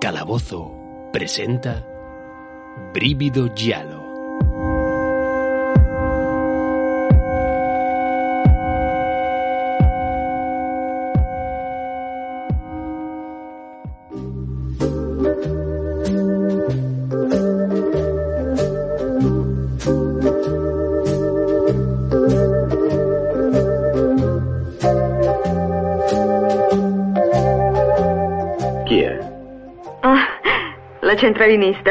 Calabozo presenta Brívido Giallo. Centralinista.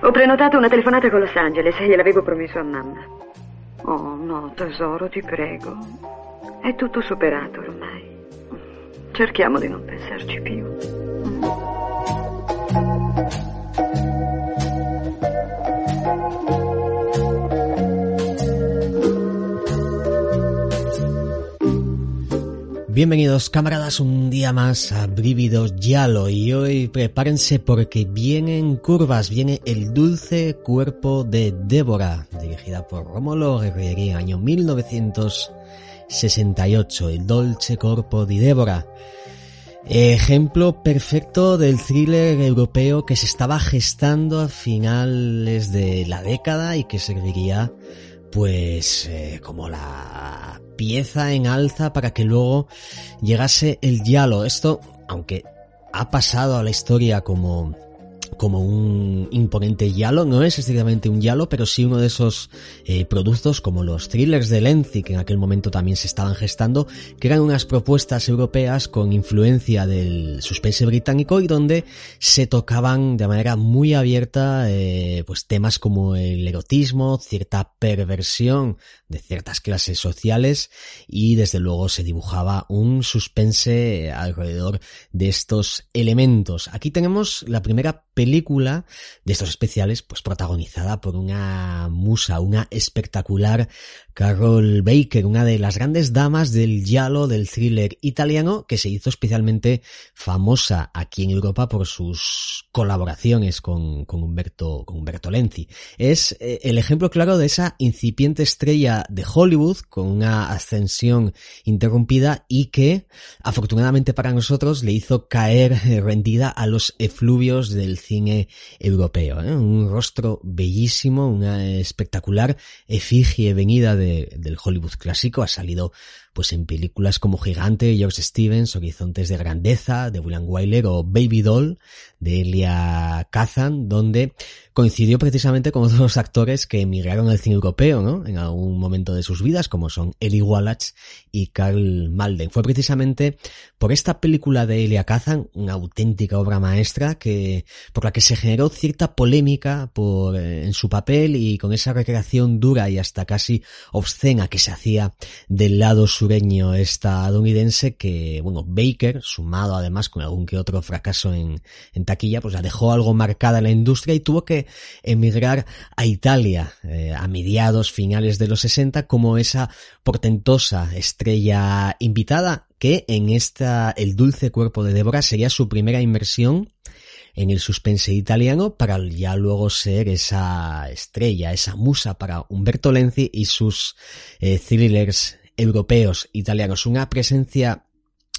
Ho prenotato una telefonata con Los Angeles e gliel'avevo promesso a mamma. Oh, no, tesoro, ti prego. È tutto superato ormai. Cerchiamo di non pensarci più. Bienvenidos camaradas un día más a Brívidos Yalo y hoy prepárense porque vienen curvas, viene El dulce cuerpo de Débora, dirigida por Rómulo Guerrieri, año 1968, El dolce corpo di Débora. Ejemplo perfecto del thriller europeo que se estaba gestando a finales de la década y que serviría pues eh, como la pieza en alza para que luego llegase el diálogo. Esto, aunque ha pasado a la historia como como un imponente yalo, no es estrictamente un yalo, pero sí uno de esos eh, productos como los thrillers de Lenzi, que en aquel momento también se estaban gestando, que eran unas propuestas europeas con influencia del suspense británico y donde se tocaban de manera muy abierta eh, pues temas como el erotismo, cierta perversión de ciertas clases sociales y desde luego se dibujaba un suspense alrededor de estos elementos. Aquí tenemos la primera película de estos especiales, pues protagonizada por una musa, una espectacular Carol Baker, una de las grandes damas del giallo del thriller italiano, que se hizo especialmente famosa aquí en Europa por sus colaboraciones con, con Humberto, con Humberto Lenzi. Es eh, el ejemplo claro de esa incipiente estrella de Hollywood con una ascensión interrumpida y que, afortunadamente para nosotros, le hizo caer rendida a los efluvios del cine europeo. ¿eh? Un rostro bellísimo, una espectacular efigie venida de del Hollywood clásico, ha salido pues en películas como Gigante, George Stevens, Horizontes de Grandeza, de William Wyler o Baby Doll, de Elia Kazan, donde coincidió precisamente con otros actores que emigraron al cine europeo, ¿no? En algún momento de sus vidas, como son Eli Wallach y Carl Malden. Fue precisamente por esta película de Elia Kazan, una auténtica obra maestra, que, por la que se generó cierta polémica por, eh, en su papel y con esa recreación dura y hasta casi obscena que se hacía del lado sureño estadounidense que, bueno, Baker, sumado además con algún que otro fracaso en, taquilla, pues la dejó algo marcada en la industria y tuvo que emigrar a Italia eh, a mediados finales de los 60 como esa portentosa estrella invitada que en esta El dulce cuerpo de Débora sería su primera inmersión en el suspense italiano para ya luego ser esa estrella, esa musa para Umberto Lenzi y sus eh, thrillers europeos, italianos. Una presencia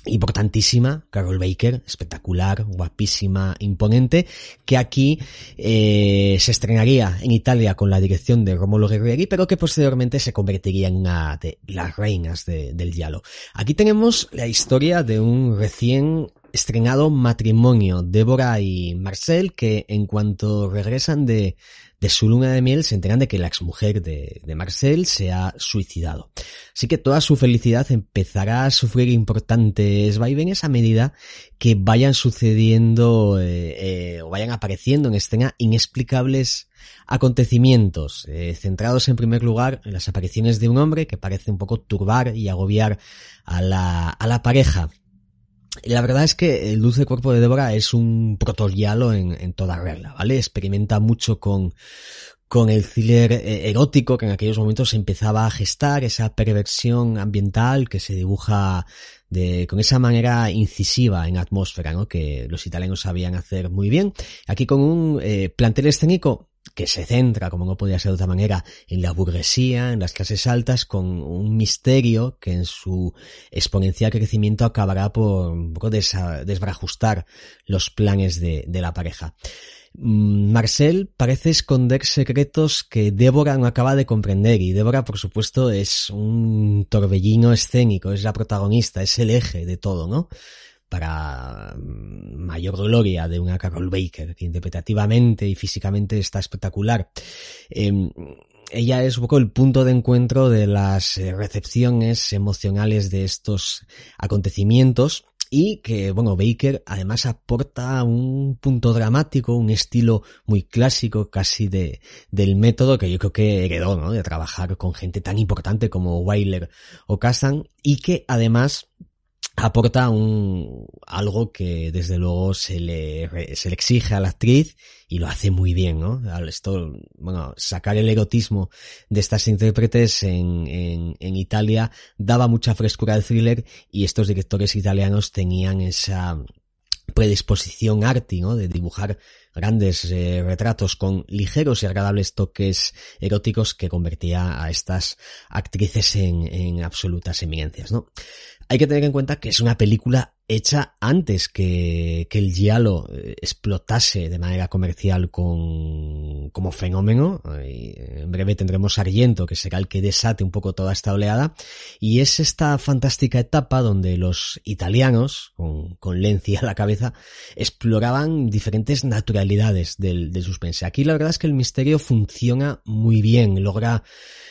importantísima, Carol Baker, espectacular, guapísima, imponente, que aquí eh, se estrenaría en Italia con la dirección de Romolo Guerrieri, pero que posteriormente se convertiría en una de las reinas de, del diálogo. Aquí tenemos la historia de un recién estrenado matrimonio, Débora y Marcel, que en cuanto regresan de, de su luna de miel se enteran de que la exmujer de, de Marcel se ha suicidado. Así que toda su felicidad empezará a sufrir importantes vaivenes a medida que vayan sucediendo eh, eh, o vayan apareciendo en escena inexplicables acontecimientos, eh, centrados en primer lugar en las apariciones de un hombre que parece un poco turbar y agobiar a la, a la pareja. La verdad es que el dulce cuerpo de Débora es un protogialo en, en toda regla, ¿vale? Experimenta mucho con, con el thriller eh, erótico que en aquellos momentos empezaba a gestar, esa perversión ambiental que se dibuja de, con esa manera incisiva en atmósfera, ¿no? Que los italianos sabían hacer muy bien. Aquí con un eh, plantel escénico que se centra, como no podía ser de otra manera, en la burguesía, en las clases altas, con un misterio que en su exponencial crecimiento acabará por un poco desbarajustar los planes de, de la pareja. Mm, Marcel parece esconder secretos que Débora no acaba de comprender y Débora por supuesto es un torbellino escénico, es la protagonista, es el eje de todo, ¿no? para mm, mayor gloria de una Carol Baker, que interpretativamente y físicamente está espectacular. Eh, ella es un poco el punto de encuentro de las eh, recepciones emocionales de estos acontecimientos y que, bueno, Baker además aporta un punto dramático, un estilo muy clásico casi de, del método que yo creo que heredó, ¿no? De trabajar con gente tan importante como Weiler o Kazan y que además aporta un, algo que desde luego se le, se le exige a la actriz y lo hace muy bien, ¿no? Esto, bueno, sacar el erotismo de estas intérpretes en, en, en Italia daba mucha frescura al thriller y estos directores italianos tenían esa predisposición arty, ¿no? De dibujar grandes eh, retratos con ligeros y agradables toques eróticos que convertía a estas actrices en, en absolutas eminencias, ¿no? Hay que tener en cuenta que es una película hecha antes que, que el giallo eh, explotase de manera comercial con, como fenómeno. En breve tendremos Argento, que será el que desate un poco toda esta oleada. Y es esta fantástica etapa donde los italianos, con, con Lenzi a la cabeza, exploraban diferentes naturalidades del, del suspense. Aquí la verdad es que el misterio funciona muy bien, logra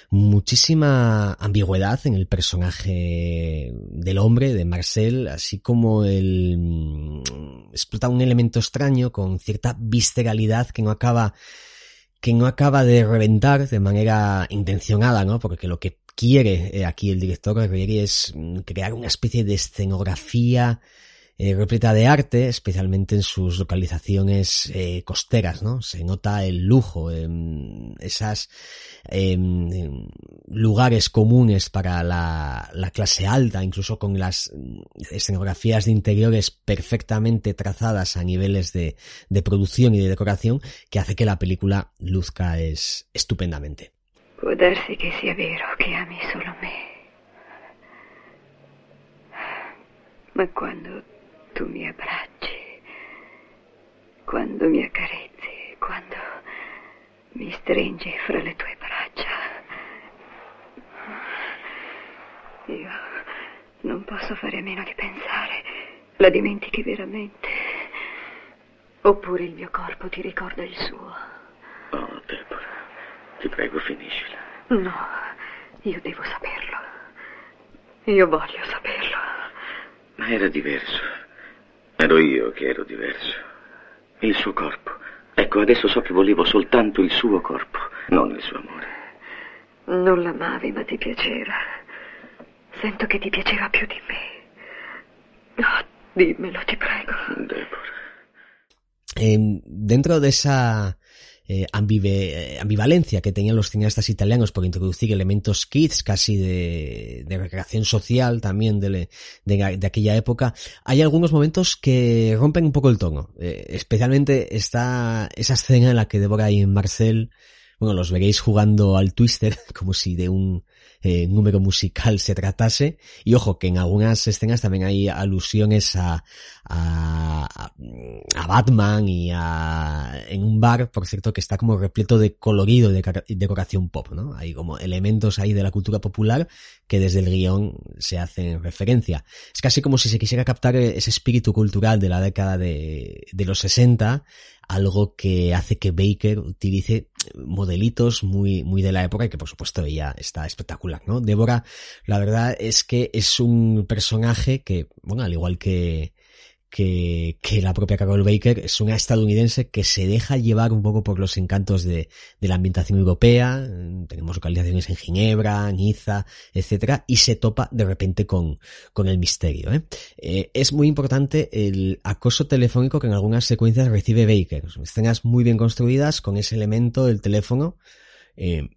muchísima ambigüedad en el personaje del hombre, de Marcel, así como el mm, explota un elemento extraño con cierta visceralidad que no acaba que no acaba de reventar de manera intencionada, ¿no? Porque lo que quiere eh, aquí el director es mm, crear una especie de escenografía eh, repleta de arte, especialmente en sus localizaciones eh, costeras, ¿no? Se nota el lujo, en esas em, lugares comunes para la, la, clase alta, incluso con las escenografías de interiores perfectamente trazadas a niveles de, producción y de decoración, que hace que la película luzca es estupendamente. Tu mi abbracci, quando mi accarezzi, quando mi stringi fra le tue braccia. Io non posso fare a meno di pensare. La dimentichi veramente? Oppure il mio corpo ti ricorda il suo? Oh, Deborah, ti prego, finiscila. No, io devo saperlo. Io voglio saperlo. Ma era diverso. Ero io che ero diverso. Il suo corpo. Ecco, adesso so che volevo soltanto il suo corpo, non il suo amore. Non l'amavi, ma ti piaceva. Sento che ti piaceva più di me. No, dimmelo, ti prego. Deborah. Eh, dentro de esa eh, ambive, ambivalencia que tenían los cineastas italianos por introducir elementos kids casi de, recreación social también de, aquella época, hay algunos momentos que rompen un poco el tono. Eh, especialmente está esa escena en la que Deborah y Marcel, bueno, los veréis jugando al twister como si de un eh, número musical se tratase. Y ojo, que en algunas escenas también hay alusiones a, a, a Batman y a, en un bar, por cierto, que está como repleto de colorido y de decoración pop, ¿no? Hay como elementos ahí de la cultura popular que desde el guion se hacen referencia. Es casi como si se quisiera captar ese espíritu cultural de la década de, de los 60 algo que hace que Baker utilice modelitos muy, muy de la época y que por supuesto ella está espectacular, ¿no? Débora, la verdad es que es un personaje que, bueno, al igual que, que, que, la propia Carol Baker es una estadounidense que se deja llevar un poco por los encantos de, la ambientación europea. Tenemos localizaciones en Ginebra, Niza, etcétera, y se topa de repente con, con el misterio. ¿eh? Eh, es muy importante el acoso telefónico que en algunas secuencias recibe Baker. Escenas muy bien construidas con ese elemento del teléfono. Eh,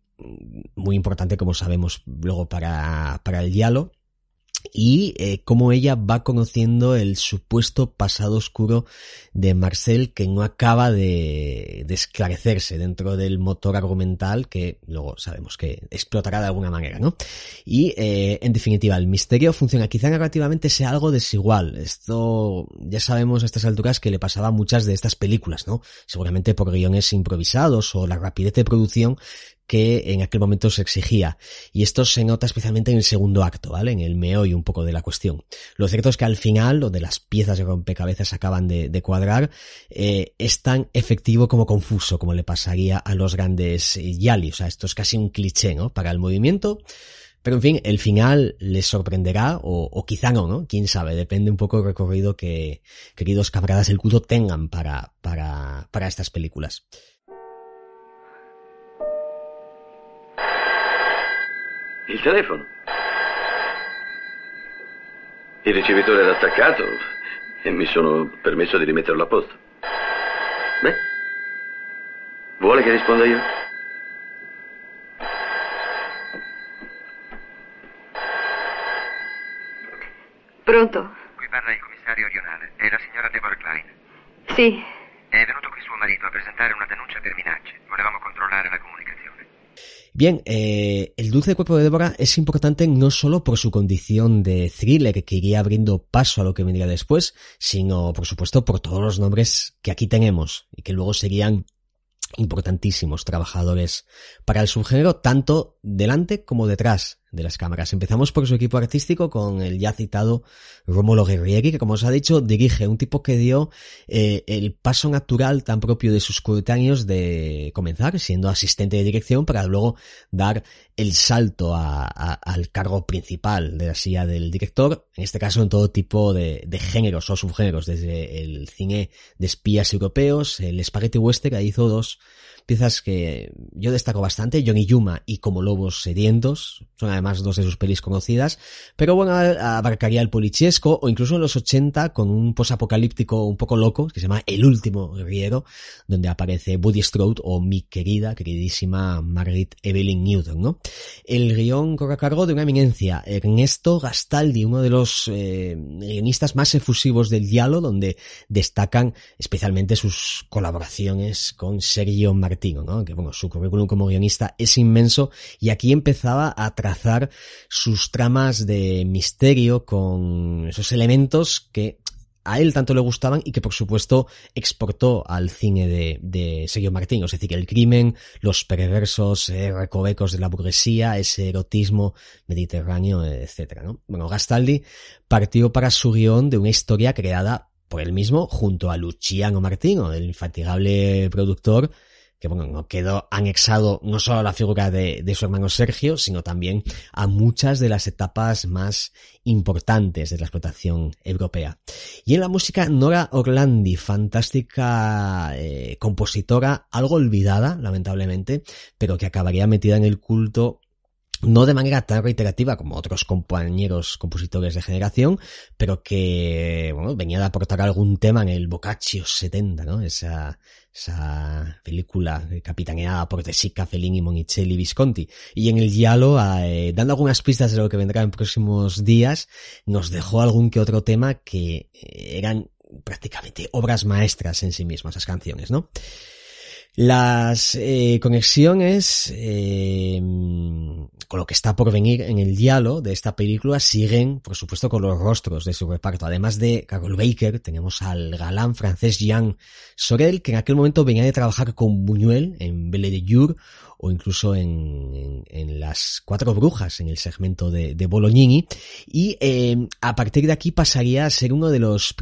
muy importante, como sabemos, luego para, para el diálogo y eh, cómo ella va conociendo el supuesto pasado oscuro de Marcel que no acaba de, de, esclarecerse dentro del motor argumental que luego sabemos que explotará de alguna manera, ¿no? Y eh, en definitiva, el misterio funciona. Quizá narrativamente sea algo desigual. Esto ya sabemos a estas alturas que le pasaba a muchas de estas películas, ¿no? Seguramente por guiones improvisados o la rapidez de producción que en aquel momento se exigía. Y esto se nota especialmente en el segundo acto, ¿vale? En el meollo un poco de la cuestión. Lo cierto es que al final, donde las piezas de rompecabezas acaban de, cuadrar, eh, es tan efectivo como confuso, como le pasaría a los grandes Yali. O sea, esto es casi un cliché, ¿no? Para el movimiento. Pero en fin, el final les sorprenderá o, quizá no, ¿no? Quién sabe, depende un poco del recorrido que, queridos camaradas del culto, tengan para, para, para estas películas. Il telefono. Il ricevitore era attaccato e mi sono permesso di rimetterlo a posto. Beh, vuole che risponda io? Pronto? Qui parla il commissario Rionale. È la signora Deborah Klein. Sì. Bien, eh, el dulce cuerpo de Débora es importante no solo por su condición de thriller que iría abriendo paso a lo que vendría después, sino por supuesto por todos los nombres que aquí tenemos y que luego serían importantísimos trabajadores para el subgénero, tanto delante como detrás de las cámaras. Empezamos por su equipo artístico con el ya citado Rómulo Guerrieri, que como os ha dicho, dirige un tipo que dio eh, el paso natural tan propio de sus coetáneos de comenzar siendo asistente de dirección para luego dar el salto a, al cargo principal de la silla del director, en este caso en todo tipo de, géneros o subgéneros, desde el cine de espías europeos, el spaghetti western, que hizo dos piezas que yo destaco bastante, Johnny Yuma y Como Lobos Sedientos, además dos de sus pelis conocidas, pero bueno, abarcaría el polichesco o incluso en los 80 con un posapocalíptico un poco loco que se llama El último guerrero, donde aparece Buddy Strode o mi querida, queridísima Margaret Evelyn Newton, ¿no? El guion corre a cargo de una eminencia, Ernesto Gastaldi, uno de los eh, guionistas más efusivos del diálogo, donde destacan especialmente sus colaboraciones con Sergio Martínez ¿no? Que bueno, su currículum como guionista es inmenso y aquí empezaba a trazar sus tramas de misterio con esos elementos que a él tanto le gustaban y que por supuesto exportó al cine de, Sergio Martín, es decir, el crimen, los perversos eh, recovecos de la burguesía, ese erotismo mediterráneo, etcétera, ¿no? Bueno, Gastaldi partió para su guion de una historia creada por él mismo junto a Luciano Martino, el infatigable productor que bueno, no quedó anexado no solo a la figura de, su hermano Sergio, sino también a muchas de las etapas más importantes de la explotación europea. Y en la música, Nora Orlandi, fantástica eh, compositora, algo olvidada, lamentablemente, pero que acabaría metida en el culto no de manera tan reiterativa como otros compañeros compositores de generación, pero que, bueno, venía de aportar algún tema en el Boccaccio 70, ¿no? Esa, esa película capitaneada por De Sica, Fellini, Monicelli, Visconti. Y en el Giallo, eh, dando algunas pistas de lo que vendrá en próximos días, nos dejó algún que otro tema que eran prácticamente obras maestras en sí mismas, esas canciones, ¿no? Las eh, conexiones eh, con lo que está por venir en el diálogo de esta película siguen, por supuesto, con los rostros de su reparto. Además de Carol Baker, tenemos al galán francés Jean Sorel, que en aquel momento venía de trabajar con Buñuel en Belle de Jour, o incluso en, en, las cuatro brujas en el segmento de, de Bolognini y eh, a partir de aquí pasaría a ser uno de los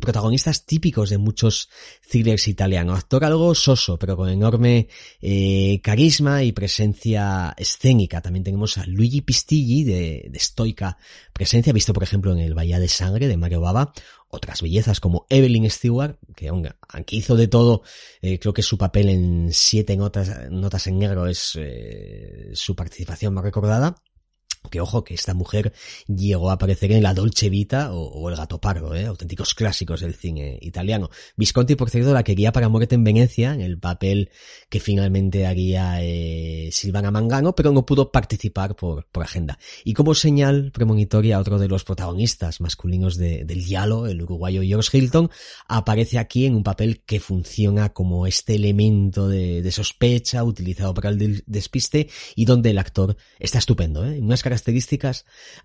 protagonistas típicos de muchos thrillers italianos. Actor algo soso, pero con enorme eh, carisma y presencia escénica. También tenemos a Luigi Pistilli de, de estoica presencia, visto por ejemplo en el Bahía de Sangre de Mario Baba, otras bellezas como Evelyn Stewart, que aunque hizo de todo, eh, creo que su papel en siete notas, notas en negro es eh, su participación más recordada. Que ojo, que esta mujer llegó a aparecer en La Dolce Vita o, El Gato Pardo, ¿eh? auténticos clásicos del cine italiano. Visconti, por cierto, la quería para Muerte en Venecia, en el papel que finalmente haría eh, Silvana Mangano, pero no pudo participar por, por agenda. Y como señal premonitoria, otro de los protagonistas masculinos de, del Yalo, el uruguayo George Hilton, aparece aquí en un papel que funciona como este elemento de, de sospecha utilizado para el despiste y donde el actor está estupendo, ¿eh? Unas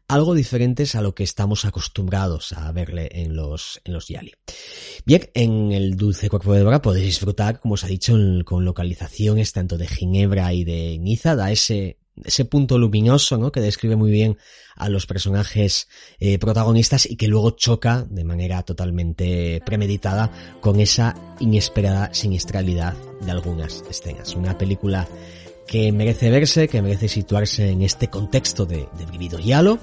algo diferentes a lo que estamos acostumbrados a verle en los, en los Yali. Bien, en el Dulce Cuerpo de Débora podéis disfrutar, como os ha dicho, con localizaciones tanto de Ginebra y de Niza, da ese ese punto luminoso, ¿no? Que describe muy bien a los personajes eh, protagonistas y que luego choca de manera totalmente premeditada con esa inesperada siniestralidad de algunas escenas. Una película que merece verse, que merece situarse en este contexto de, de Vivido Yalo,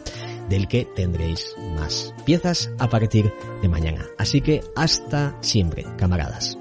del que tendréis más piezas a partir de mañana. Así que hasta siempre, camaradas.